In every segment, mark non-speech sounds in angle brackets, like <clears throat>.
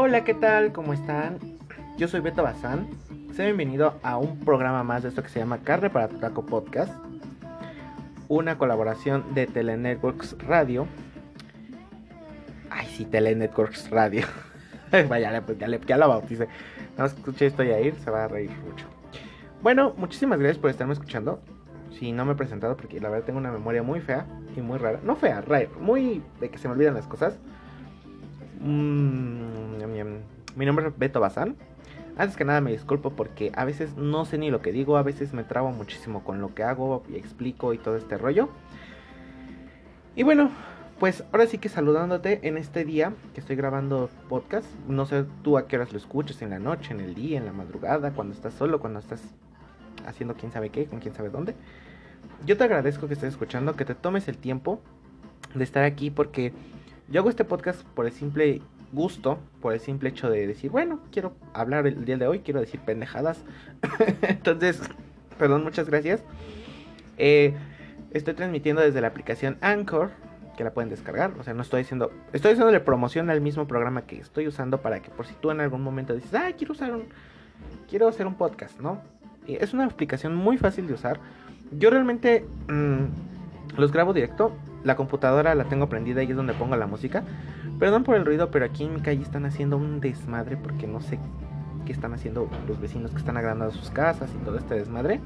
Hola, ¿qué tal? ¿Cómo están? Yo soy Beto Bazán. Sea bienvenido a un programa más de esto que se llama Carne para tu Taco Podcast. Una colaboración de Telenetworks Radio. Ay, sí, Telenetworks Radio. <laughs> Vaya, pues ya, le, ya lo bauticé. Más escuché esto y a ir, se va a reír mucho. Bueno, muchísimas gracias por estarme escuchando. Si no me he presentado, porque la verdad tengo una memoria muy fea y muy rara. No fea, rara, muy de que se me olvidan las cosas. Mm, mi nombre es Beto Bazán. Antes que nada me disculpo porque a veces no sé ni lo que digo, a veces me trabo muchísimo con lo que hago y explico y todo este rollo. Y bueno, pues ahora sí que saludándote en este día que estoy grabando podcast. No sé tú a qué horas lo escuchas, en la noche, en el día, en la madrugada, cuando estás solo, cuando estás haciendo quién sabe qué, con quién sabe dónde. Yo te agradezco que estés escuchando, que te tomes el tiempo de estar aquí porque yo hago este podcast por el simple gusto, por el simple hecho de decir, bueno, quiero hablar el día de hoy, quiero decir pendejadas. <laughs> Entonces, perdón, muchas gracias. Eh, estoy transmitiendo desde la aplicación Anchor, que la pueden descargar. O sea, no estoy haciendo, estoy haciéndole promoción al mismo programa que estoy usando para que por si tú en algún momento dices, ah, quiero usar un, quiero hacer un podcast, ¿no? Es una aplicación muy fácil de usar. Yo realmente mm, los grabo directo la computadora la tengo prendida y es donde pongo la música. Perdón por el ruido, pero aquí en mi calle están haciendo un desmadre porque no sé qué están haciendo los vecinos que están agrandando sus casas y todo este desmadre.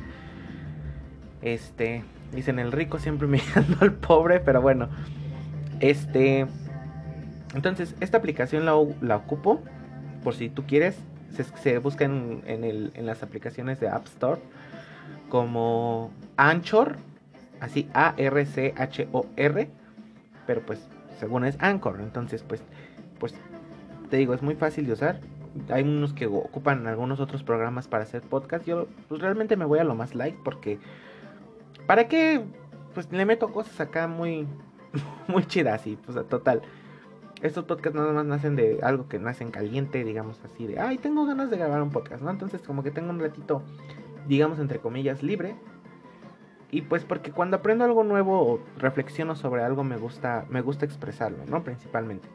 Este, dicen el rico siempre <laughs> mirando al pobre, pero bueno. Este, entonces, esta aplicación la, la ocupo por si tú quieres. Se, busca en, en las aplicaciones de App Store como Anchor así A-R-C-H-O-R, pero pues según es Anchor, entonces pues, pues te digo, es muy fácil de usar. Hay unos que ocupan algunos otros programas para hacer podcast. Yo pues, realmente me voy a lo más light porque ¿para qué? Pues le meto cosas acá muy <laughs> muy chidas y pues total. Estos podcasts nada más nacen de algo que nace en caliente, digamos así, de, ay, tengo ganas de grabar un podcast, ¿no? Entonces como que tengo un ratito, digamos, entre comillas, libre y pues porque cuando aprendo algo nuevo o reflexiono sobre algo me gusta, me gusta expresarlo, ¿no? Principalmente.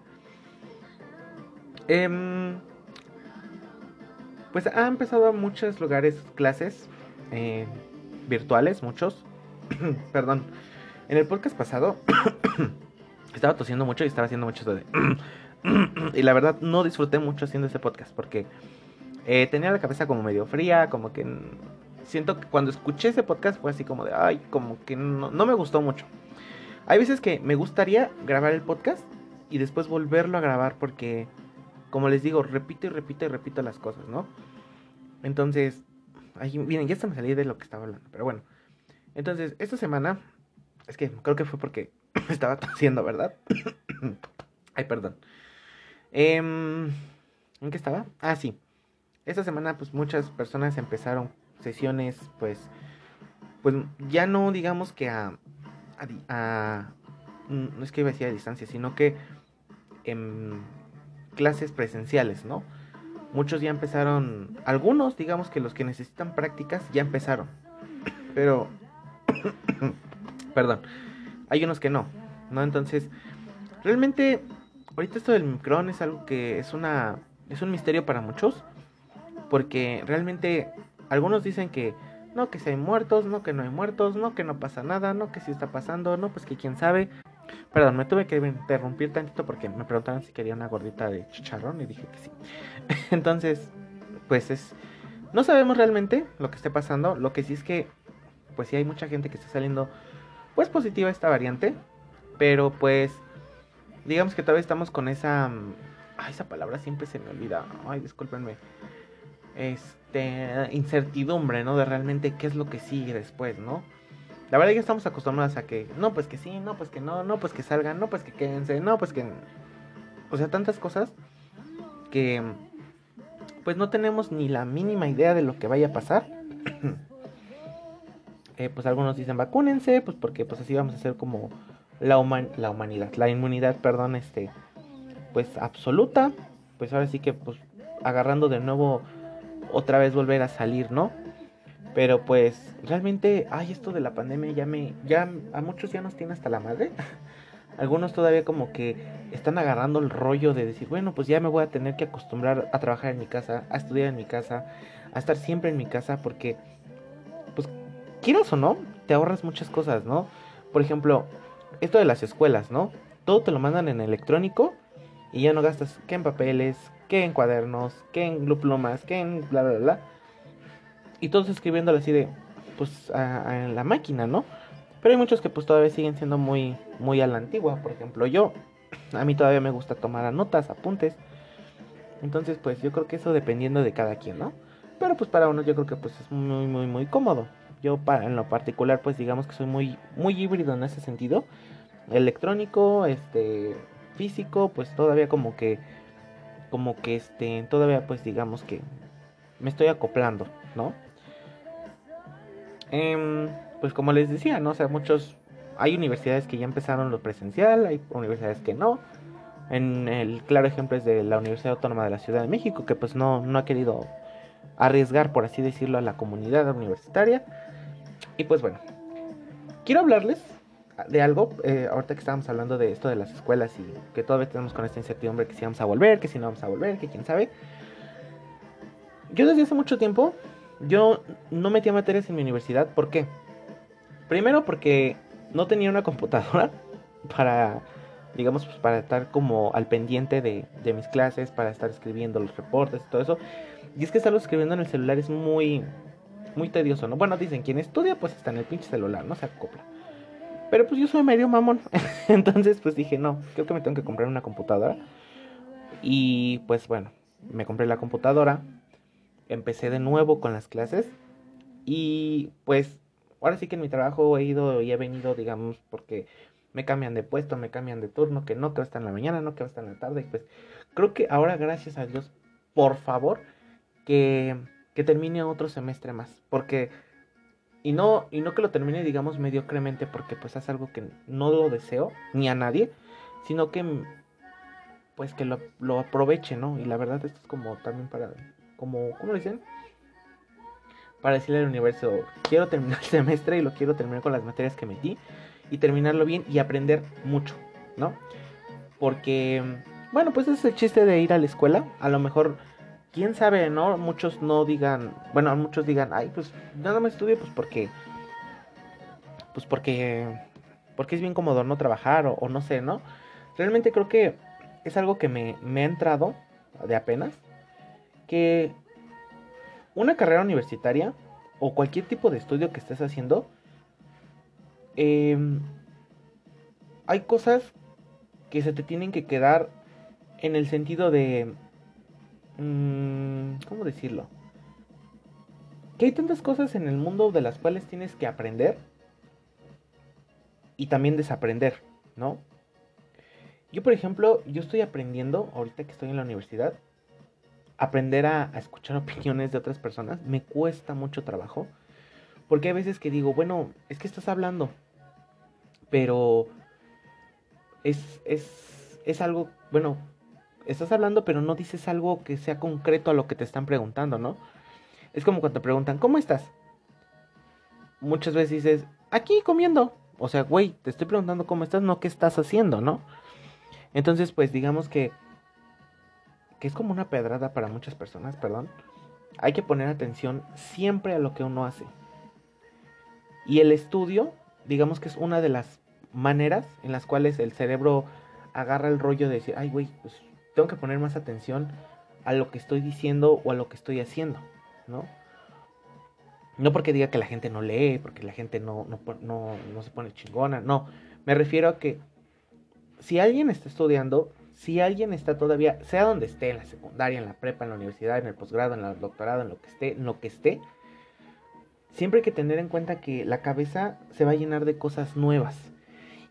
Em, pues ha empezado muchos lugares clases eh, virtuales, muchos. <coughs> Perdón. En el podcast pasado <coughs> estaba tosiendo mucho y estaba haciendo mucho de... <coughs> y la verdad no disfruté mucho haciendo ese podcast porque eh, tenía la cabeza como medio fría, como que siento que cuando escuché ese podcast fue así como de, ay, como que no, me gustó mucho. Hay veces que me gustaría grabar el podcast y después volverlo a grabar porque, como les digo, repito y repito y repito las cosas, ¿no? Entonces, ay, miren, ya se me salí de lo que estaba hablando, pero bueno. Entonces, esta semana, es que creo que fue porque <coughs> estaba tosiendo, ¿verdad? <coughs> ay, perdón. Em, ¿En qué estaba? Ah, sí. Esta semana, pues muchas personas empezaron sesiones, pues, pues ya no digamos que a, a, no es que iba a decir a distancia, sino que en clases presenciales, ¿no? Muchos ya empezaron, algunos, digamos que los que necesitan prácticas ya empezaron, pero, <coughs> perdón, hay unos que no, ¿no? Entonces, realmente, ahorita esto del micrón es algo que es una, es un misterio para muchos, porque realmente algunos dicen que no, que si hay muertos, no, que no hay muertos, no, que no pasa nada, no, que si está pasando, no, pues que quién sabe. Perdón, me tuve que interrumpir tantito porque me preguntaron si quería una gordita de chicharrón y dije que sí. <laughs> Entonces, pues es... No sabemos realmente lo que esté pasando, lo que sí es que, pues sí hay mucha gente que está saliendo, pues positiva esta variante, pero pues, digamos que todavía estamos con esa... Mm, ay, esa palabra siempre se me olvida. Ay, discúlpenme este, incertidumbre, ¿no? De realmente qué es lo que sigue después, ¿no? La verdad que estamos acostumbrados a que, no, pues que sí, no, pues que no, no, pues que salgan, no, pues que quédense, no, pues que... O sea, tantas cosas que pues no tenemos ni la mínima idea de lo que vaya a pasar. <clears throat> eh, pues algunos dicen vacúnense, pues porque pues así vamos a hacer como la, la humanidad, la inmunidad, perdón, este, pues absoluta. Pues ahora sí que pues agarrando de nuevo otra vez volver a salir, ¿no? Pero pues realmente, ay, esto de la pandemia ya me, ya a muchos ya nos tiene hasta la madre. <laughs> Algunos todavía como que están agarrando el rollo de decir, bueno, pues ya me voy a tener que acostumbrar a trabajar en mi casa, a estudiar en mi casa, a estar siempre en mi casa, porque, pues, quieras o no, te ahorras muchas cosas, ¿no? Por ejemplo, esto de las escuelas, ¿no? Todo te lo mandan en electrónico y ya no gastas que en papeles, que en cuadernos, que en plumas, que en bla, bla, bla. Y todos escribiéndolo así de, pues, a, la máquina, ¿no? Pero hay muchos que pues todavía siguen siendo muy, muy a la antigua. Por ejemplo, yo, a mí todavía me gusta tomar notas, apuntes. Entonces, pues yo creo que eso dependiendo de cada quien, ¿no? Pero pues para uno yo creo que pues es muy, muy, muy cómodo. Yo para, en lo particular pues digamos que soy muy, muy híbrido en ese sentido. Electrónico, este, físico, pues todavía como que, como que este, todavía pues digamos que me estoy acoplando, ¿no? Em, pues como les decía, ¿no? O sea, muchos, hay universidades que ya empezaron lo presencial, hay universidades que no. En el claro ejemplo es de la Universidad Autónoma de la Ciudad de México, que pues no, no ha querido arriesgar, por así decirlo, a la comunidad universitaria. Y pues bueno, quiero hablarles de algo, eh, ahorita que estábamos hablando de esto de las escuelas y que todavía tenemos con esta incertidumbre que si vamos a volver, que si no vamos a volver, que quién sabe. Yo desde hace mucho tiempo, yo no metía materias en mi universidad, ¿por qué? Primero porque no tenía una computadora <laughs> para, digamos, pues para estar como al pendiente de, de mis clases, para estar escribiendo los reportes y todo eso. Y es que estarlo escribiendo en el celular es muy, muy tedioso, ¿no? Bueno, dicen, quien estudia pues está en el pinche celular, no se acopla. Pero pues yo soy medio mamón. <laughs> Entonces pues dije, no, creo que me tengo que comprar una computadora. Y pues bueno, me compré la computadora. Empecé de nuevo con las clases. Y pues ahora sí que en mi trabajo he ido y he venido, digamos, porque me cambian de puesto, me cambian de turno, que no que va a estar en la mañana, no que va a estar en la tarde. Y pues creo que ahora, gracias a Dios, por favor, que, que termine otro semestre más. Porque, y no, y no que lo termine, digamos, mediocremente, porque pues es algo que no lo deseo, ni a nadie, sino que, pues que lo, lo aproveche, ¿no? Y la verdad esto es como también para, como, ¿cómo lo dicen? Para decirle al universo, quiero terminar el semestre y lo quiero terminar con las materias que metí y terminarlo bien y aprender mucho, ¿no? Porque, bueno, pues es el chiste de ir a la escuela. A lo mejor quién sabe, ¿no? Muchos no digan, bueno, muchos digan, ay, pues nada más estudio, pues porque, pues porque, porque es bien cómodo no trabajar o, no sé, ¿no? Realmente creo que es algo que me, me ha entrado de apenas, que una carrera universitaria o cualquier tipo de estudio que estés haciendo, em, hay cosas que se te tienen que quedar en el sentido de Mm, ¿Cómo decirlo? Que hay tantas cosas en el mundo de las cuales tienes que aprender y también desaprender, ¿no? Yo, por ejemplo, yo estoy aprendiendo, ahorita que estoy en la universidad, aprender a, escuchar <laughs> opiniones de otras personas. Me cuesta mucho trabajo. Porque hay veces que digo, bueno, es que estás hablando. Pero es, es, es algo, bueno, estás hablando pero no dices algo que sea concreto a lo que te están preguntando, ¿no? Es como cuando te preguntan, ¿cómo estás? Muchas veces dices, aquí comiendo. O sea, güey, te estoy preguntando cómo estás, no qué estás haciendo, ¿no? Entonces, pues digamos que, que es como una pedrada para muchas personas, perdón. Hay que poner atención siempre a lo que uno hace. Y el estudio, digamos que es una de las maneras en las cuales el cerebro agarra el rollo de decir, ay, güey, pues tengo que poner más atención a lo que estoy diciendo o a lo que estoy haciendo, ¿no? No porque diga que la gente no lee, porque la gente no, no, se pone chingona, no. Me refiero a que si alguien está estudiando, si alguien está todavía, sea donde esté, en la secundaria, en la prepa, en la universidad, en el posgrado, en el doctorado, en lo que esté, en lo que esté, siempre hay que tener en cuenta que la cabeza se va a llenar de cosas nuevas.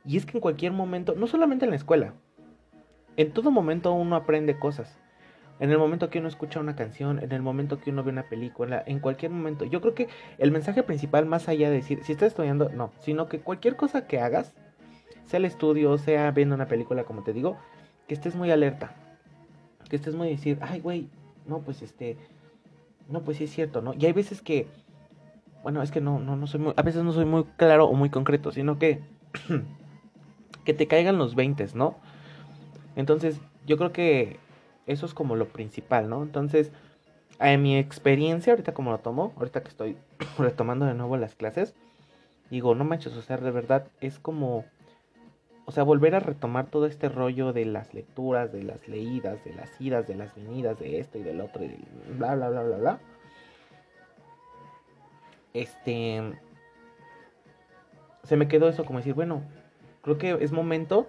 Y es que en cualquier momento, no solamente en la escuela, en todo momento uno aprende cosas. En el momento que uno escucha una canción, en el momento que uno ve una película, en cualquier momento. Yo creo que el mensaje principal, más allá de decir, si estás estudiando, no, sino que cualquier cosa que hagas, sea el estudio, sea viendo una película, como te digo, que estés muy alerta. Que estés muy decir, ay, güey, no, pues este, no, pues sí es cierto, ¿no? Y hay veces que, bueno, es que no, no, no soy muy, a veces no soy muy claro o muy concreto, sino que <clears throat> que te caigan los 20, ¿no? Entonces, yo creo que eso es como lo principal, ¿no? Entonces, en mi experiencia, ahorita como lo tomo, ahorita que estoy <coughs> retomando de nuevo las clases, digo, no manches, o sea, de verdad es como, o sea, volver a retomar todo este rollo de las lecturas, de las leídas, de las idas, de las venidas, de esto y del otro, y bla, bla, bla, bla, bla. Este, se me quedó eso como decir, bueno, creo que es momento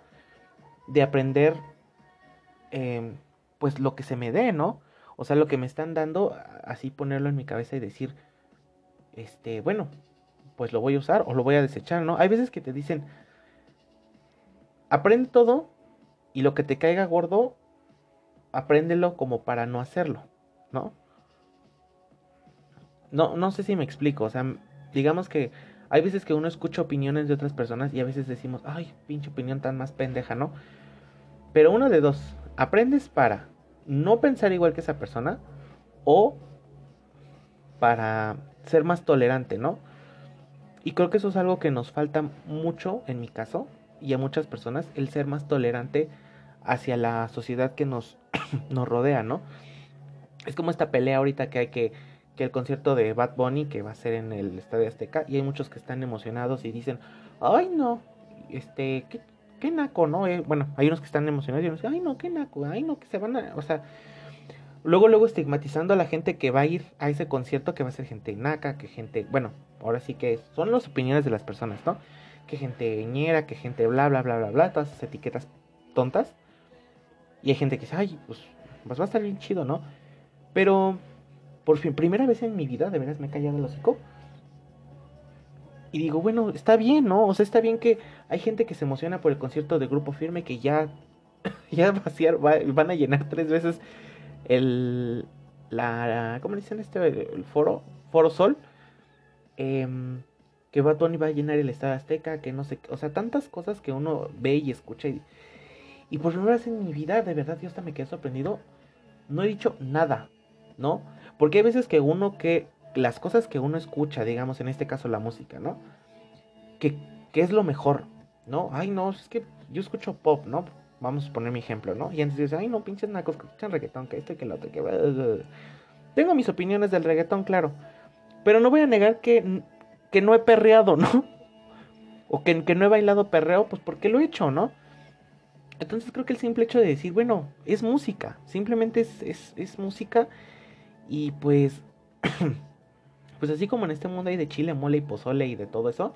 de aprender, em, pues lo que se me dé, ¿no? O sea, lo que me están dando, así ponerlo en mi cabeza y decir, este, bueno, pues lo voy a usar o lo voy a desechar, ¿no? Hay veces que te dicen, aprende todo y lo que te caiga gordo, apréndelo como para no hacerlo, ¿no? No, no sé si me explico, o sea, digamos que hay veces que uno escucha opiniones de otras personas y a veces decimos, ay, pinche opinión tan más pendeja, ¿no? Pero uno de dos, aprendes para no pensar igual que esa persona o para ser más tolerante, ¿no? Y creo que eso es algo que nos falta mucho en mi caso y a muchas personas, el ser más tolerante hacia la sociedad que nos, <clears throat> nos rodea, ¿no? Es como esta pelea ahorita que hay que, que el concierto de Bad Bunny que va a ser en el Estadio Azteca y hay muchos que están emocionados y dicen, ay no, este, ¿qué, qué naco, ¿no? Eh, bueno, hay unos que están emocionados y unos ay, no, qué naco, ay, no, que se van a, o sea, luego, luego estigmatizando a la gente que va a ir a ese concierto, que va a ser gente naca, que gente, bueno, ahora sí que son las opiniones de las personas, ¿no? Que gente ñera, que gente bla, bla, bla, bla, bla, todas esas etiquetas tontas. Y hay gente que dice, ay, pues, pues va a estar bien chido, ¿no? Pero, por fin, primera vez en mi vida, de veras me he callado el hocico y digo, bueno, está bien, ¿no? O sea, está bien que hay gente que se emociona por el concierto de Grupo Firme que ya, <laughs> ya vaciar, van a llenar tres veces el, la, ¿cómo dicen este? El foro, Foro Sol. Eh, que va Tony va a llenar el Estado Azteca, que no sé, o sea, tantas cosas que uno ve y escucha. Y, y por primera vez en mi vida, de verdad, yo hasta me quedé sorprendido. No he dicho nada, ¿no? Porque hay veces que uno que las cosas que uno escucha, digamos, en este caso la música, ¿no? Que, es lo mejor, ¿no? Ay, no, es que yo escucho pop, ¿no? Vamos a poner mi ejemplo, ¿no? Y dices, ay, no, pinches nacos que escuchan reggaetón, que esto y que lo otro, que... Tengo mis opiniones del reggaetón, claro. Pero no voy a negar que, que no he perreado, <laughs> ¿no? O que, que no he bailado perreo, pues porque lo he hecho, ¿no? Entonces creo que el simple hecho de decir, bueno, es música, simplemente es, es música y pues <clears throat> pues así como en este mundo hay de chile, mole y pozole y de todo eso,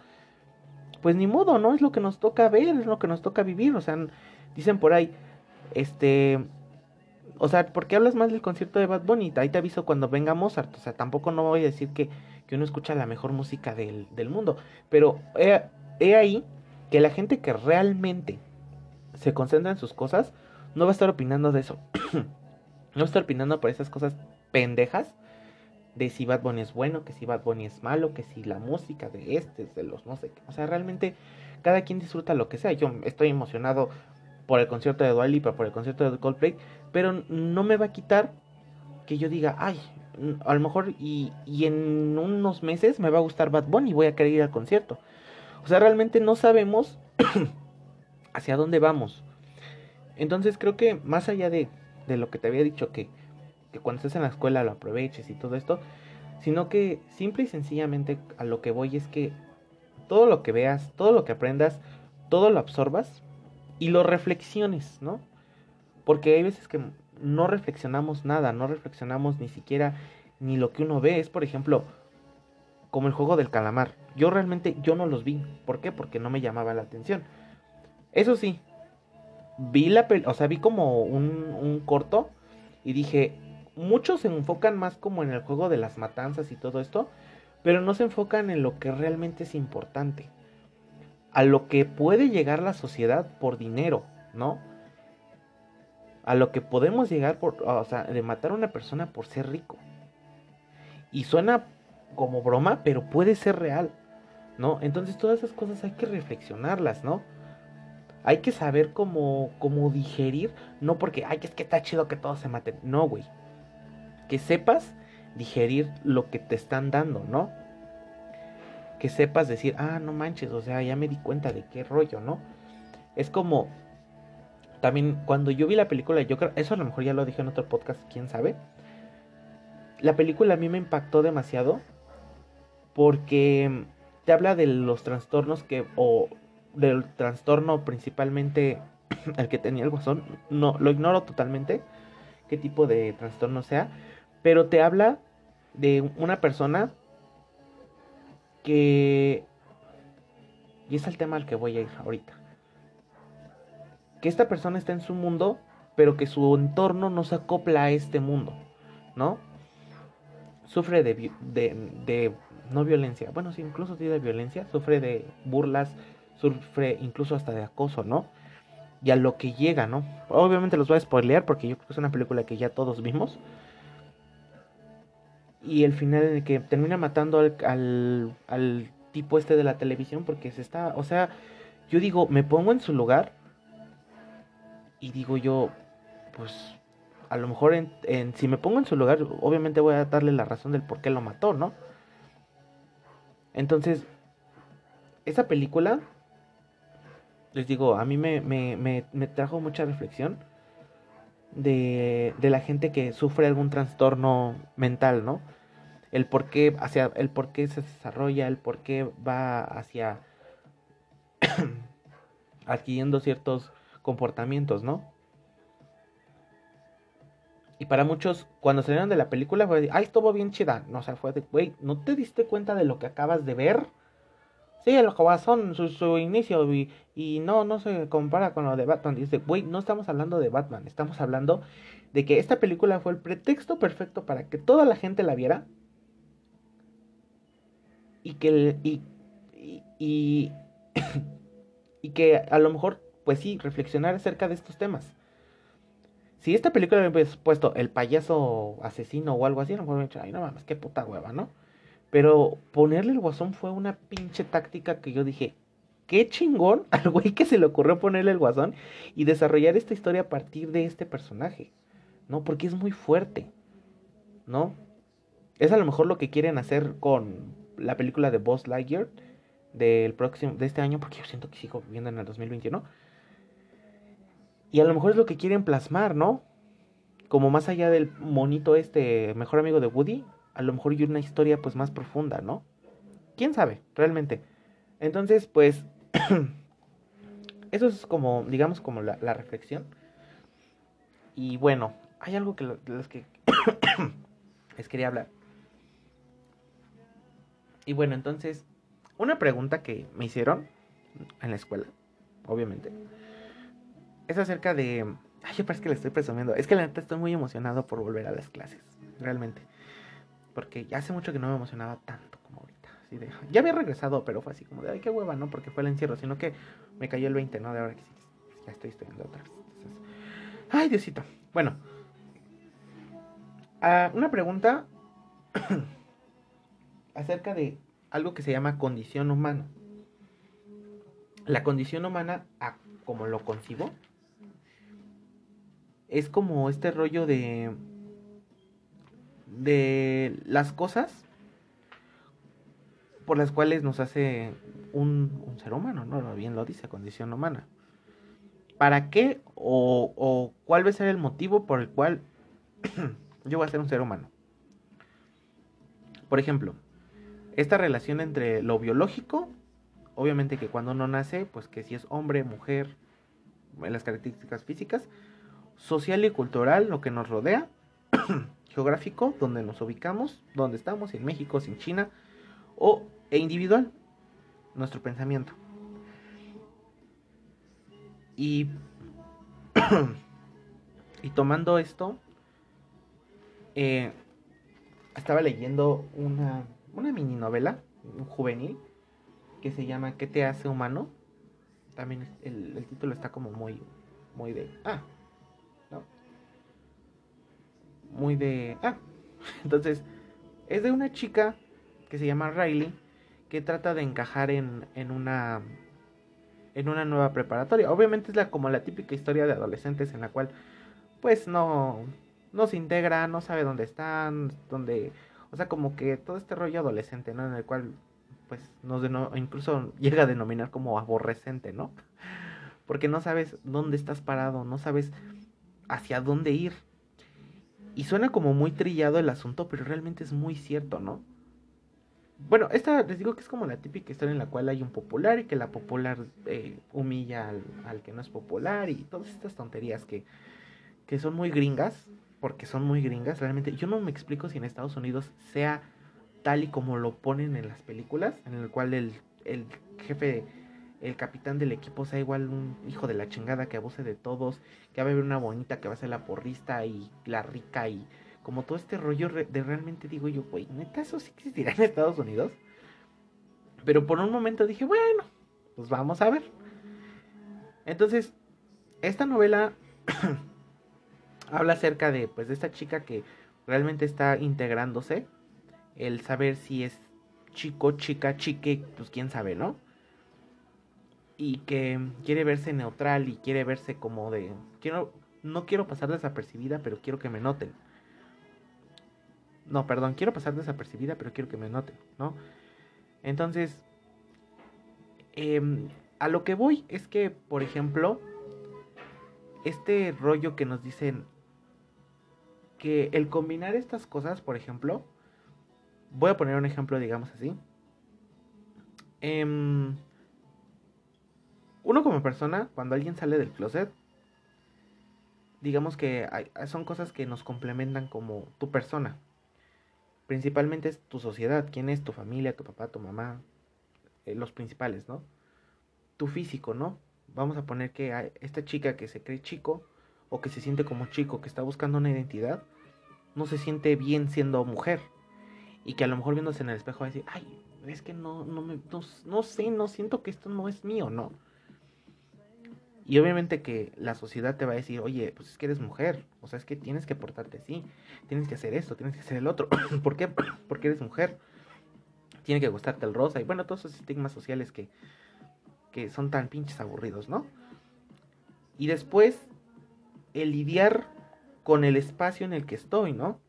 pues ni modo, ¿no? Es lo que nos toca ver, es lo que nos toca vivir, o sea, dicen por ahí, este, o sea, ¿por qué hablas más del concierto de Bad Bunny? Ahí te aviso cuando venga Mozart, o sea, tampoco no voy a decir que, que uno escucha la mejor música del, del mundo, pero he, he ahí que la gente que realmente se concentra en sus cosas, no va a estar opinando de eso. <clears throat> no va a estar opinando por esas cosas pendejas de si Bad Bunny es bueno, que si Bad Bunny es malo, que si la música de este, de los no sé qué. O sea, realmente cada quien disfruta lo que sea. Yo estoy emocionado por el concierto de Dua Lipa, por el concierto de Coldplay, pero no me va a quitar que yo diga, ay, a lo mejor y, y en unos meses me va a gustar Bad Bunny y voy a querer ir al concierto. O sea, realmente no sabemos <clears throat> hacia dónde vamos. Entonces creo que más allá de, de lo que te había dicho que que cuando estés en la escuela lo aproveches y todo esto, sino que simple y sencillamente a lo que voy es que todo lo que veas, todo lo que aprendas, todo lo absorbas y lo reflexiones, ¿no? Porque hay veces que no reflexionamos nada, no reflexionamos ni siquiera ni lo que uno ve. Es, por ejemplo, como el juego del calamar. Yo realmente, yo no los vi. ¿Por qué? Porque no me llamaba la atención. Eso sí, vi la, o sea, vi como un, un corto y dije, muchos se enfocan más como en el juego de las matanzas y todo esto, pero no se enfocan en lo que realmente es importante. A lo que puede llegar la sociedad por dinero, ¿no? A lo que podemos llegar por, o sea, de matar a una persona por ser rico. Y suena como broma, pero puede ser real, ¿no? Entonces todas esas cosas hay que reflexionarlas, ¿no? Hay que saber cómo, cómo digerir, no porque, ay, es que está chido que todos se maten. No, güey que sepas digerir lo que te están dando, ¿no? Que sepas decir, ah, no manches, o sea, ya me di cuenta de qué rollo, ¿no? Es como también cuando yo vi la película, yo creo, eso a lo mejor ya lo dije en otro podcast, quién sabe. La película a mí me impactó demasiado porque te habla de los trastornos que o del trastorno principalmente <clears throat> el que tenía el guasón, no lo ignoro totalmente qué tipo de trastorno sea, pero te habla de una persona que y es el tema al que voy a ir ahorita. Que esta persona está en su mundo, pero que su entorno no se acopla a este mundo, ¿no? Sufre de, de, no violencia, bueno, sí, incluso de violencia, sufre de burlas, sufre incluso hasta de acoso, ¿no? Y a lo que llega, ¿no? Obviamente los voy a spoilear porque yo creo que es una película que ya todos vimos. Y el final en el que termina matando al, al tipo este de la televisión porque se está, o sea, yo digo, me pongo en su lugar y digo yo, pues a lo mejor en, si me pongo en su lugar, obviamente voy a darle la razón del por qué lo mató, ¿no? Entonces, esa película, les digo, a mí me, me, me, me trajo mucha reflexión de, de la gente que sufre algún trastorno mental, ¿no? el por qué, hacia, el por qué se desarrolla, el por qué va hacia <coughs> adquiriendo ciertos comportamientos, ¿no? Y para muchos, cuando salieron de la película, fue de, ay, estuvo bien chida. No, o sea, fue de, güey, ¿no te diste cuenta de lo que acabas de ver? Sí, el guasón, su, su inicio, y, no, no se compara con lo de Batman. Dice, güey, no estamos hablando de Batman, estamos hablando de que esta película fue el pretexto perfecto para que toda la gente la viera y que y, y, <laughs> y, que a lo mejor pues sí reflexionar acerca de estos temas si esta película me hubiese puesto el payaso asesino o algo así, a lo mejor me dicho, ay no mames, qué puta hueva, ¿no? Pero ponerle el guasón fue una pinche táctica que yo dije, qué chingón <laughs> al güey que se le ocurrió ponerle el guasón y desarrollar esta historia a partir de este personaje, ¿no? Porque es muy fuerte, ¿no? Es a lo mejor lo que quieren hacer con la película de Boss Lightyear del próximo, de este año, porque yo siento que sigo viviendo en el 2021. Y a lo mejor es lo que quieren plasmar, ¿no? Como más allá del monito este, mejor amigo de Woody, a lo mejor hay una historia pues más profunda, ¿no? ¿Quién sabe? Realmente. Entonces, pues, <clears throat> eso es como, digamos, como la, la reflexión. Y bueno, hay algo que de los que <clears throat> les quería hablar. Y bueno, entonces, una pregunta que me hicieron en la escuela, obviamente, es acerca de... Ay, yo parece que le estoy presumiendo. Es que la neta estoy muy emocionado por volver a las clases, realmente. Porque ya hace mucho que no me emocionaba tanto como ahorita. Ya había regresado, pero fue así como de, ay, qué hueva, ¿no? Porque fue el encierro, sino que me cayó el 20, ¿no? De ahora que sí, ya estoy estudiando otra vez. ay, Diosito. Bueno, uh, una pregunta <coughs> acerca de algo que se llama condición humana. La condición humana, como lo concibo, es como este rollo de de las cosas por las cuales nos hace un, ser humano, ¿no? Bien lo dice, condición humana. ¿Para qué o, o cuál va a ser el motivo por el cual <clears throat> yo voy a ser un ser humano? Por ejemplo, esta relación entre lo biológico, obviamente que cuando uno nace, pues que si es hombre, mujer, las características físicas, social y cultural, lo que nos rodea, <clears throat> geográfico, donde nos ubicamos, donde estamos, en México, en China, o e individual, nuestro pensamiento. Y, <clears throat> y tomando esto, eh, estaba leyendo una una mini novela juvenil que se llama ¿Qué te hace humano? También el, el título está como muy, muy de... Ah. Muy de... Ah, <laughs> entonces es de una chica que se llama Riley que trata de encajar en, en una en una nueva preparatoria. Obviamente es la, como la típica historia de adolescentes en la cual pues no, no se integra, no sabe dónde están, dónde o sea, como que todo este rollo adolescente, ¿no? En el cual, pues, nos incluso llega a denominar como aborrecente, ¿no? <laughs> porque no sabes dónde estás parado, no sabes hacia dónde ir. Y suena como muy trillado el asunto, pero realmente es muy cierto, ¿no? Bueno, esta les digo que es como la típica historia en la cual hay un popular y que la popular eh, humilla al, que no es popular y todas estas tonterías que, que son muy gringas, porque son muy gringas, realmente yo no me explico si en Estados Unidos sea tal y como lo ponen en las películas, en el cual el, el jefe, el capitán del equipo sea igual un hijo de la chingada que abuse de todos, que va a haber una bonita que va a ser la porrista y la rica y como todo este rollo de realmente digo yo, güey, neta, eso sí existirá en Estados Unidos. Pero por un momento dije, bueno, pues vamos a ver. Entonces, esta novela <clears throat> habla acerca de, pues, de esta chica que realmente está integrándose. El saber si es chico, chica, chique, pues quién sabe, ¿no? Y que quiere verse neutral y quiere verse como de, quiero, no quiero pasar desapercibida, pero quiero que me noten. No, perdón, quiero pasar desapercibida, pero quiero que me noten, ¿no? Entonces, em, a lo que voy es que, por ejemplo, este rollo que nos dicen que el combinar estas cosas, por ejemplo, voy a poner un ejemplo, digamos así. Em, uno como persona, cuando alguien sale del closet, digamos que son cosas que nos complementan como tu persona, principalmente es tu sociedad, quién es tu familia, tu papá, tu mamá, eh, los principales, ¿no? Tu físico, ¿no? Vamos a poner que esta chica que se cree chico o que se siente como chico, que está buscando una identidad, no se siente bien siendo mujer. Y que a lo mejor viéndose en el espejo va a decir, ay, es que no, no, me, no, no sé, no siento que esto no es mío, ¿no? Y obviamente que la sociedad te va a decir, oye, pues es que eres mujer, o sea, es que tienes que portarte así, tienes que hacer esto, tienes que hacer el otro. <clears throat> ¿Por qué? <clears throat> Porque eres mujer. Tiene que gustarte el rosa y bueno, todos esos estigmas sociales que, que son tan pinches aburridos, ¿no? Y después, el lidiar con el espacio en el que estoy, ¿no?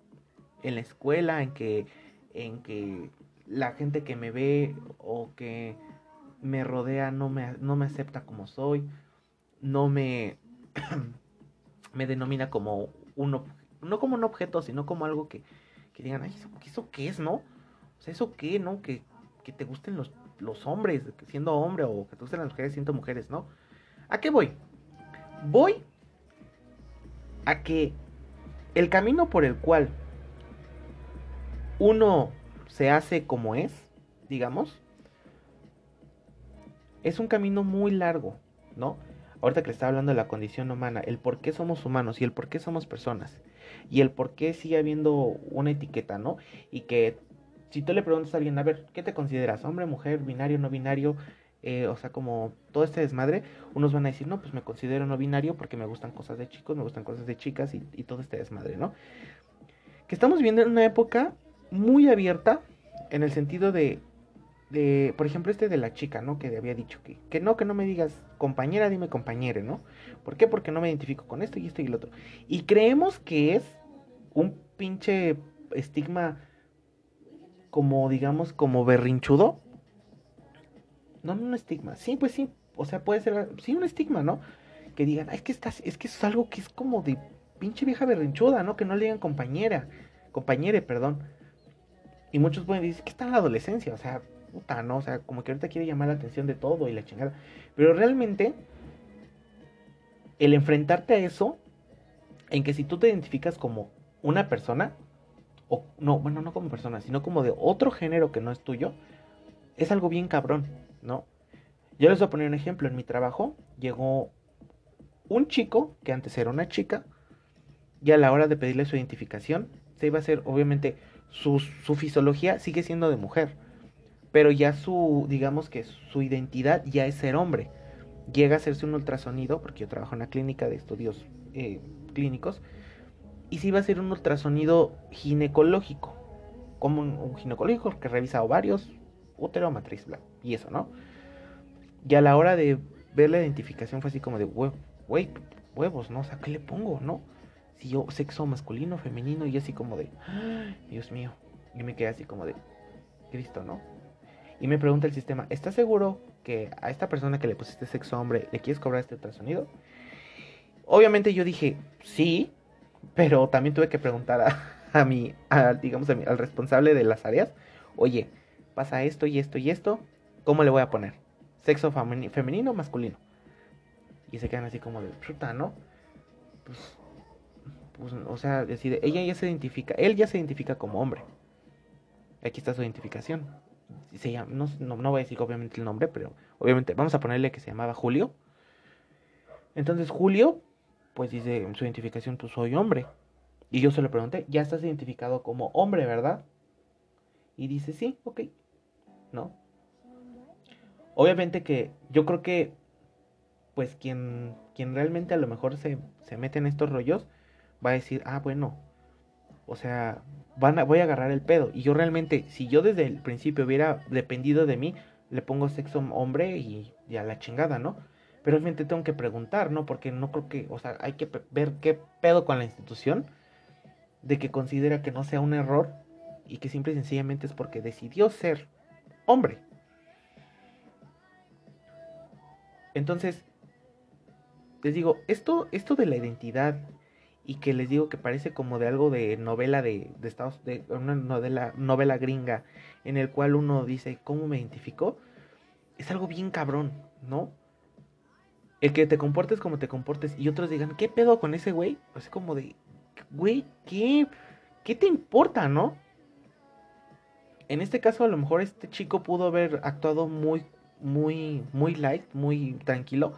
En la escuela, en que, en que la gente que me ve o que me rodea no me, no me acepta como soy no me, <clears throat> me denomina como uno, no como un objeto, sino como algo que, que digan, ay, ¿eso, qué es, no? O sea, ¿eso qué, no? Que, que te gusten los, los hombres siendo hombre o que te gusten las mujeres siendo mujeres, ¿no? ¿A qué voy? Voy a que el camino por el cual uno se hace como es, digamos, es un camino muy largo, ¿no? Ahorita que le estaba hablando de la condición humana, el por qué somos humanos y el por qué somos personas. Y el por qué sigue habiendo una etiqueta, ¿no? Y que si tú le preguntas a alguien, a ver, ¿qué te consideras? ¿Hombre, mujer, binario, no binario? Eh, o sea, como todo este desmadre, unos van a decir, no, pues me considero no binario porque me gustan cosas de chicos, me gustan cosas de chicas y, y todo este desmadre, ¿no? Que estamos viviendo en una época muy abierta en el sentido de de, por ejemplo, este de la chica, ¿no? Que había dicho que, que no, que no me digas compañera, dime compañere, ¿no? ¿Por qué? Porque no me identifico con esto y esto y lo otro. Y creemos que es un pinche estigma como, digamos, como berrinchudo. No, no un estigma. Sí, pues sí. O sea, puede ser, sí, un estigma, ¿no? Que digan, es que estás, es que eso es algo que es como de pinche vieja berrinchuda, ¿no? Que no le digan compañera, compañere, perdón. Y muchos pueden decir que está en la adolescencia, o sea, puta, ¿no? O sea, como que ahorita quiere llamar la atención de todo y la chingada. Pero realmente, el enfrentarte a eso, en que si tú te identificas como una persona, o no, bueno, no como persona, sino como de otro género que no es tuyo, es algo bien cabrón, ¿no? Yo les voy a poner un ejemplo. En mi trabajo llegó un chico, que antes era una chica, y a la hora de pedirle su identificación, se iba a hacer, obviamente, su, su fisiología sigue siendo de mujer pero ya su, digamos que su identidad ya es ser hombre. Llega a hacerse un ultrasonido, porque yo trabajo en una clínica de estudios eh, clínicos, y si va a ser un ultrasonido ginecológico, como un, ginecológico que revisa ovarios, útero, matriz, bla, y eso, ¿no? Y a la hora de ver la identificación fue así como de, güey, huevos, ¿no? O sea, ¿qué le pongo, no? Si yo, sexo masculino, femenino, y así como de, Dios mío. Y me quedé así como de, Cristo, ¿no? Y me pregunta el sistema, ¿estás seguro que a esta persona que le pusiste sexo hombre le quieres cobrar este ultrasonido? Obviamente yo dije, sí, pero también tuve que preguntar a, <laughs> a mi, digamos, al responsable de las áreas, oye, pasa esto y esto y esto, ¿cómo le voy a poner? ¿Sexo femenino o masculino? Y se quedan así como de, puta, ¿no? Pues, pues, o sea, decide, ella ya se identifica, él ya se identifica como hombre. Aquí está su identificación. Se llama, no, no, no voy a decir obviamente el nombre, pero obviamente vamos a ponerle que se llamaba Julio. Entonces Julio pues dice en su identificación, pues soy hombre. Y yo se lo pregunté, ya estás identificado como hombre, ¿verdad? Y dice, sí, ok. ¿No? Obviamente que yo creo que, pues quien, quien realmente a lo mejor se, se mete en estos rollos, va a decir, ah, bueno, o sea, van a, voy a agarrar el pedo. Y yo realmente, si yo desde el principio hubiera dependido de mí, le pongo sexo hombre y, y a la chingada, ¿no? Pero obviamente tengo que preguntar, ¿no? Porque no creo que, o sea, hay que ver qué pedo con la institución de que considera que no sea un error y que simple y sencillamente es porque decidió ser hombre. Entonces, les digo, esto, esto de la identidad y que les digo que parece como de algo de novela de, de Estados de una novela, novela gringa en el cual uno dice cómo me identificó, es algo bien cabrón, ¿no? el que te comportes como te comportes y otros digan, ¿qué pedo con ese güey? Pues como de, güey, ¿qué, ¿qué te importa, no? En este caso, a lo mejor este chico pudo haber actuado muy, muy, muy light, muy tranquilo.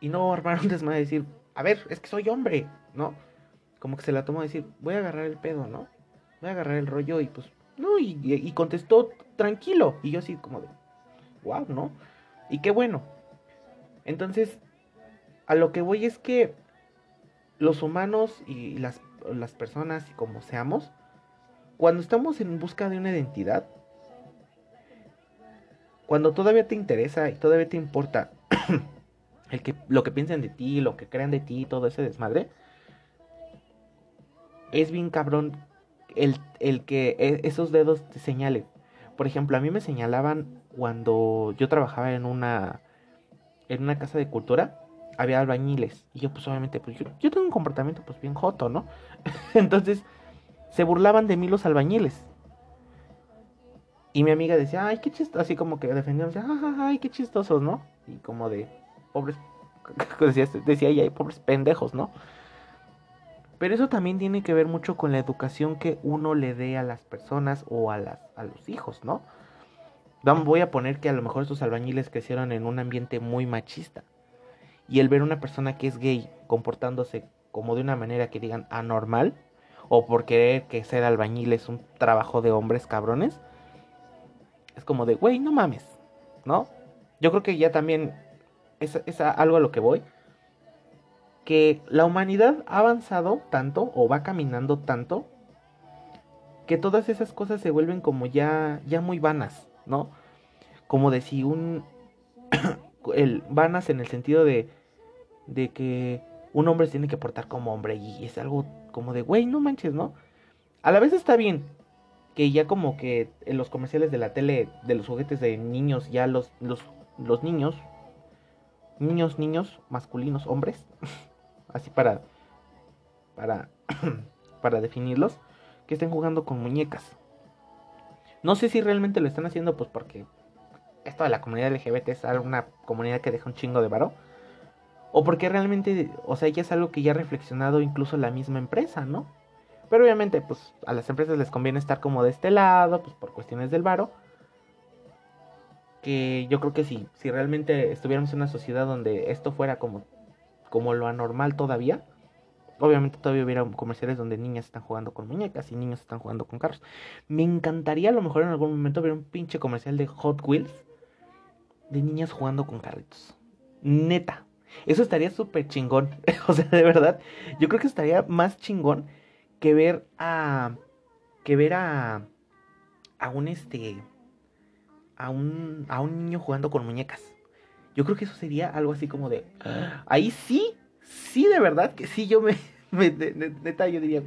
Y no armar un <laughs> desmadre decir, a ver, es que soy hombre, ¿no? Como que se la tomó a decir, voy a agarrar el pedo, ¿no? Voy a agarrar el rollo y pues, no, y, contestó tranquilo. Y yo así como de, wow, ¿no? Y qué bueno, entonces, a lo que voy es que los humanos y las, las personas, como seamos, cuando estamos en busca de una identidad, cuando todavía te interesa y todavía te importa <clears throat> el que, lo que piensen de ti, lo que crean de ti, todo ese desmadre, es bien cabrón el, el que e, esos dedos te señalen. Por ejemplo, a mí me señalaban cuando yo trabajaba en una en una casa de cultura había albañiles. Y yo, pues obviamente, pues yo, tengo un comportamiento pues bien joto, ¿no? <laughs> Entonces, se burlaban de mí los albañiles. Y mi amiga decía, ay, qué chistoso, así como que defendíamos, ay, qué chistosos, ¿no? Y como de, pobres, <laughs> decía, decía ella, pobres pendejos, ¿no? Pero eso también tiene que ver mucho con la educación que uno le dé a las personas o a, las, a los hijos, ¿no? voy a poner que a lo mejor estos albañiles crecieron en un ambiente muy machista. Y el ver una persona que es gay comportándose como de una manera que digan anormal, o por querer que ser albañil es un trabajo de hombres cabrones, es como de, güey, no mames, ¿no? Yo creo que ya también es, algo a lo que voy. Que la humanidad ha avanzado tanto o va caminando tanto que todas esas cosas se vuelven como ya, ya muy vanas. ¿no? Como de si un... <coughs> el vanas en el sentido de, de que un hombre se tiene que portar como hombre y es algo como de, güey, no manches, ¿no? A la vez está bien que ya como que en los comerciales de la tele de los juguetes de niños, ya los, los, los niños, niños, niños, masculinos, hombres, <laughs> así para, para, <clears throat> para definirlos, que estén jugando con muñecas. No sé si realmente lo están haciendo pues porque esto de la comunidad LGBT es una comunidad que deja un chingo de varo. O porque realmente, o sea, ya es algo que ya ha reflexionado incluso la misma empresa, ¿no? Pero obviamente, pues a las empresas les conviene estar como de este lado, pues por cuestiones del varo. Que yo creo que sí, si realmente estuviéramos en una sociedad donde esto fuera como, como lo anormal todavía, Obviamente todavía hubiera comerciales donde niñas están jugando con muñecas y niños están jugando con carros. Me encantaría a lo mejor en algún momento ver un pinche comercial de Hot Wheels de niñas jugando con carritos. Neta. Eso estaría súper chingón. <laughs> o sea, de verdad. Yo creo que estaría más chingón que ver a. Que ver a. A un este. A un. A un niño jugando con muñecas. Yo creo que eso sería algo así como de. Ahí sí sí, de verdad que sí, yo me, <laughs> neta, yo diría,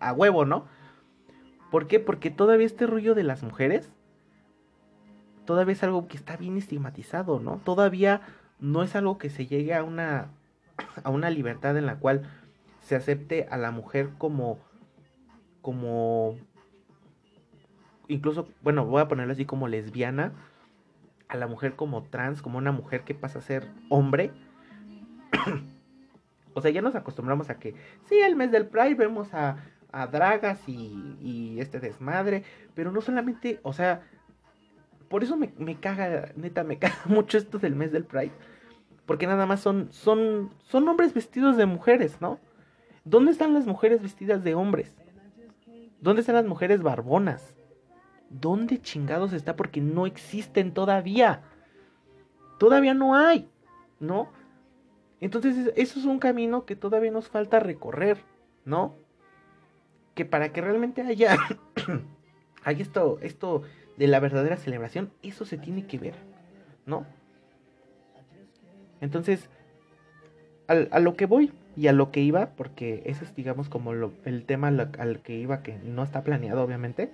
a huevo, ¿no? ¿Por qué? Porque todavía este rollo de las mujeres todavía es algo que está bien estigmatizado, ¿no? Todavía no es algo que se llegue a una, <coughs> a una libertad en la cual se acepte a la mujer como, como, incluso, bueno, voy a ponerlo así como lesbiana, a la mujer como trans, como una mujer que pasa a ser hombre. <coughs> o sea, ya nos acostumbramos a que, sí, el mes del Pride vemos a, dragas y, y este desmadre, pero no solamente, o sea, por eso me, me, caga, neta, me <laughs> caga mucho esto del mes del Pride. Porque nada más son, son, son hombres vestidos de mujeres, ¿no? ¿Dónde están las mujeres vestidas de hombres? ¿Dónde están las mujeres barbonas? ¿Dónde chingados está? Porque no existen todavía. Todavía no hay, ¿no? Entonces eso es un camino que todavía nos falta recorrer, ¿no? Que para que realmente haya, <coughs> haya esto, esto de la verdadera celebración, eso se tiene que ver, ¿no? Entonces, a lo que voy y a lo que iba, porque ese es, digamos, como el tema al, que iba, que no está planeado, obviamente,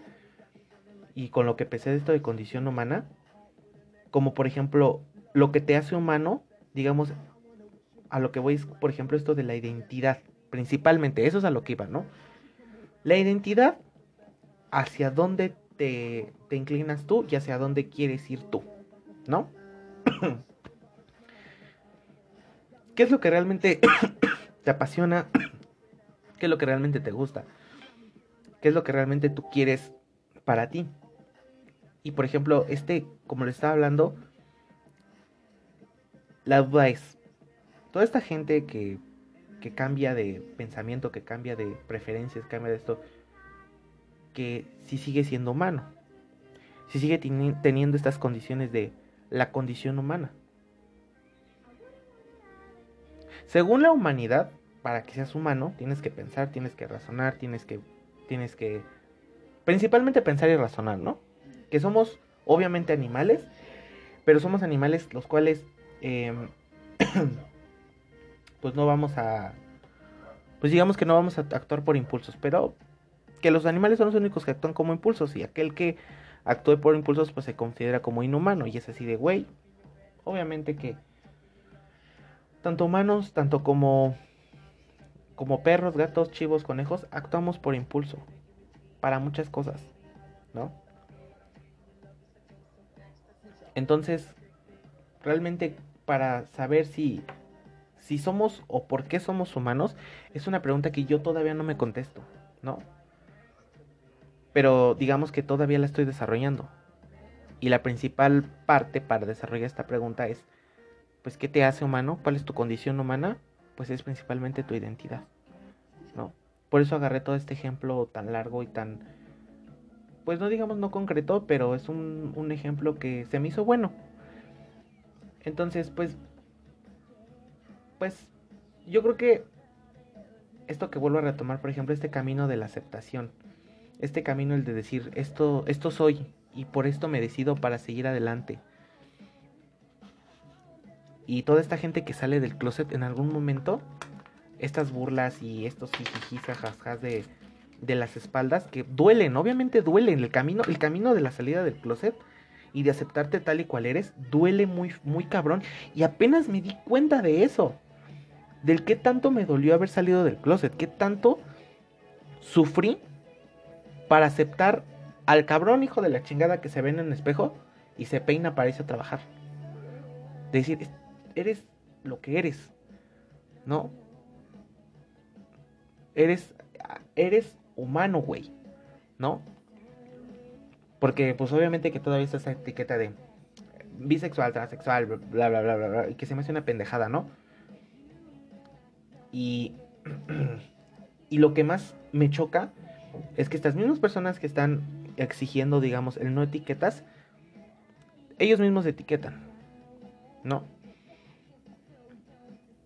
y con lo que pensé de esto de condición humana, como por ejemplo, lo que te hace humano, digamos, a lo que voy es, por ejemplo, esto de la identidad, principalmente, eso es a lo que iba, ¿no? La identidad, hacia dónde te, te inclinas tú y hacia dónde quieres ir tú, ¿no? <clears throat> ¿Qué es lo que realmente <coughs> te apasiona? ¿Qué es lo que realmente te gusta? ¿Qué es lo que realmente tú quieres para ti? Y por ejemplo, este, como le estaba hablando, la duda es, toda esta gente que, que cambia de pensamiento, que cambia de preferencias, cambia de esto, que si sigue siendo humano, si sigue teniendo estas condiciones de la condición humana. Según la humanidad, para que seas humano, tienes que pensar, tienes que razonar, tienes que, tienes que, principalmente pensar y razonar, ¿no? Que somos obviamente animales, pero somos animales los cuales, em, <coughs> pues no vamos a, pues digamos que no vamos a actuar por impulsos, pero que los animales son los únicos que actúan como impulsos y aquel que actúe por impulsos pues se considera como inhumano y es así de güey. Obviamente que tanto humanos, tanto como como perros, gatos, chivos, conejos, actuamos por impulso para muchas cosas, ¿no? Entonces, realmente para saber si si somos o por qué somos humanos es una pregunta que yo todavía no me contesto, ¿no? Pero digamos que todavía la estoy desarrollando. Y la principal parte para desarrollar esta pregunta es pues qué te hace humano, cuál es tu condición humana, pues es principalmente tu identidad. ¿No? Por eso agarré todo este ejemplo tan largo y tan pues no digamos no concreto, pero es un, un ejemplo que se me hizo bueno. Entonces, pues pues yo creo que esto que vuelvo a retomar, por ejemplo, este camino de la aceptación, este camino el de decir esto esto soy y por esto me decido para seguir adelante y toda esta gente que sale del closet en algún momento, estas burlas y estos jijijis, de, de las espaldas, que duelen, obviamente duelen. El camino, el camino de la salida del closet y de aceptarte tal y cual eres, duele muy, muy cabrón. Y apenas me di cuenta de eso. Del qué tanto me dolió haber salido del closet, qué tanto sufrí para aceptar al cabrón hijo de la chingada que se ve en el espejo y se peina para irse a trabajar. decir, eres lo que eres, ¿no? Eres, eres humano, güey, ¿no? Porque pues obviamente que todavía está esa etiqueta de bisexual, transexual, bla, bla, bla, bla, bla, y que se me hace una pendejada, ¿no? Y, <clears throat> y lo que más me choca es que estas mismas personas que están exigiendo, digamos, el no etiquetas, ellos mismos etiquetan, ¿no?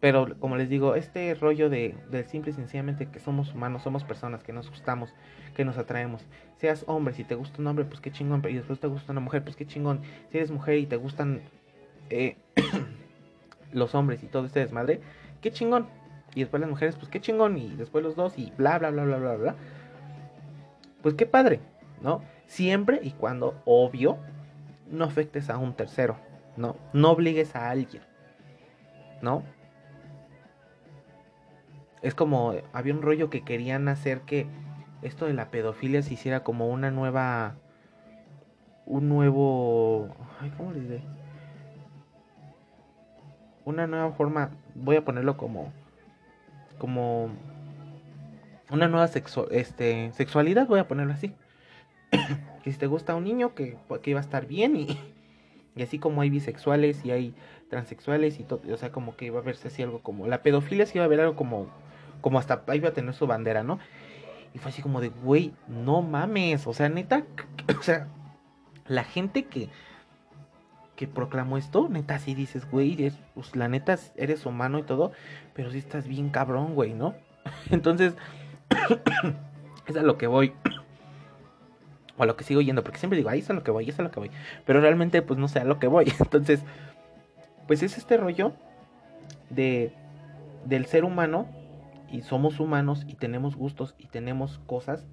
Pero como les digo, este rollo de, simple y sencillamente que somos humanos, somos personas, que nos gustamos, que nos atraemos. Seas hombre, si te gusta un hombre, pues qué chingón. Y después te gusta una mujer, pues qué chingón. Si eres mujer y te gustan eh, <coughs> los hombres y todo este desmadre, qué chingón. Y después las mujeres, pues qué chingón. Y después los dos y bla, bla, bla, bla, bla, bla. Pues qué padre, ¿no? Siempre y cuando, obvio, no afectes a un tercero, ¿no? No obligues a alguien, ¿no? Es como, había un rollo que querían hacer que esto de la pedofilia se hiciera como una nueva, un nuevo, ay, ¿cómo le diré? Una nueva forma, voy a ponerlo como, como una nueva sexo, este, sexualidad, voy a ponerlo así. <coughs> que si te gusta un niño, que, que iba a estar bien y, y así como hay bisexuales y hay transexuales y todo, o sea, como que iba a verse así algo como, la pedofilia sí iba a haber algo como, como hasta iba a tener su bandera, ¿no? Y fue así como de, güey, no mames, o sea, neta, <clears throat> o sea, la gente que, que proclamó esto, neta, sí dices, güey, pues, la neta eres humano y todo, pero sí estás bien cabrón, güey, ¿no? <laughs> Entonces, <clears throat> es a lo que voy. <clears throat> O a lo que sigo yendo, porque siempre digo, ahí es a lo que voy, es a lo que voy. Pero realmente, pues no sé a lo que voy. <laughs> Entonces, pues es este rollo de del ser humano y somos humanos y tenemos gustos y tenemos cosas.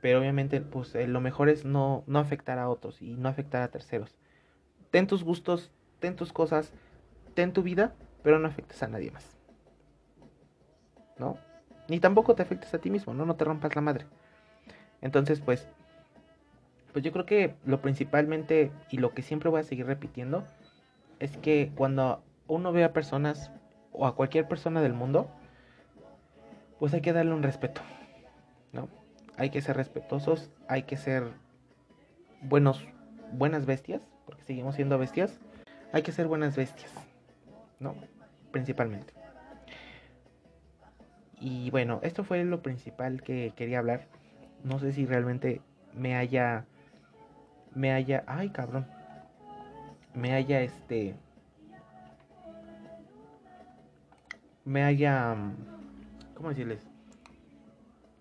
Pero obviamente, pues eh, lo mejor es no, no afectar a otros y no afectar a terceros. Ten tus gustos, ten tus cosas, ten tu vida, pero no afectes a nadie más. ¿No? Ni tampoco te afectes a ti mismo, ¿no? No te rompas la madre. Entonces, pues, pues yo creo que lo principalmente y lo que siempre voy a seguir repitiendo es que cuando uno ve a personas o a cualquier persona del mundo, pues hay que darle un respeto, ¿no? Hay que ser respetuosos, hay que ser buenos, buenas bestias, porque seguimos siendo bestias, hay que ser buenas bestias, ¿no? Principalmente. Y bueno, esto fue lo principal que quería hablar. No sé si realmente me haya. Me haya. Ay, cabrón. Me haya este. Me haya. ¿Cómo decirles?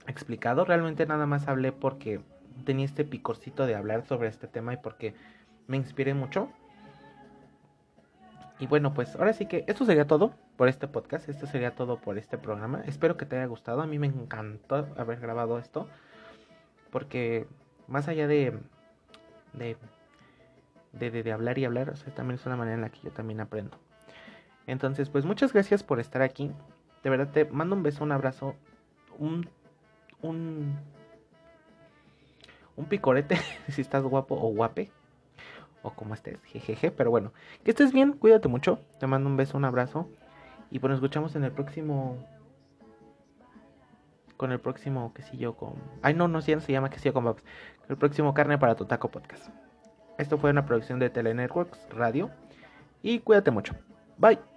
Explicado. Realmente nada más hablé porque tenía este picorcito de hablar sobre este tema y porque me inspiré mucho. Y bueno, pues ahora sí que esto sería todo por este podcast. Esto sería todo por este programa. Espero que te haya gustado. A mí me encantó haber grabado esto. Porque más allá de, de, de, hablar y hablar, también es una manera en la que yo también aprendo. Entonces, pues muchas gracias por estar aquí. De verdad te mando un beso, un abrazo, un, un, un picorete <laughs> si estás guapo o guape o como estés, jejeje, pero bueno, que estés bien, cuídate mucho, te mando un beso, un abrazo y pues nos escuchamos en el próximo con el próximo quesillo con ay no, no, se llama quesillo con babs, el próximo carne para tu taco podcast. Esto fue una producción de Telenetworks Radio y cuídate mucho. Bye.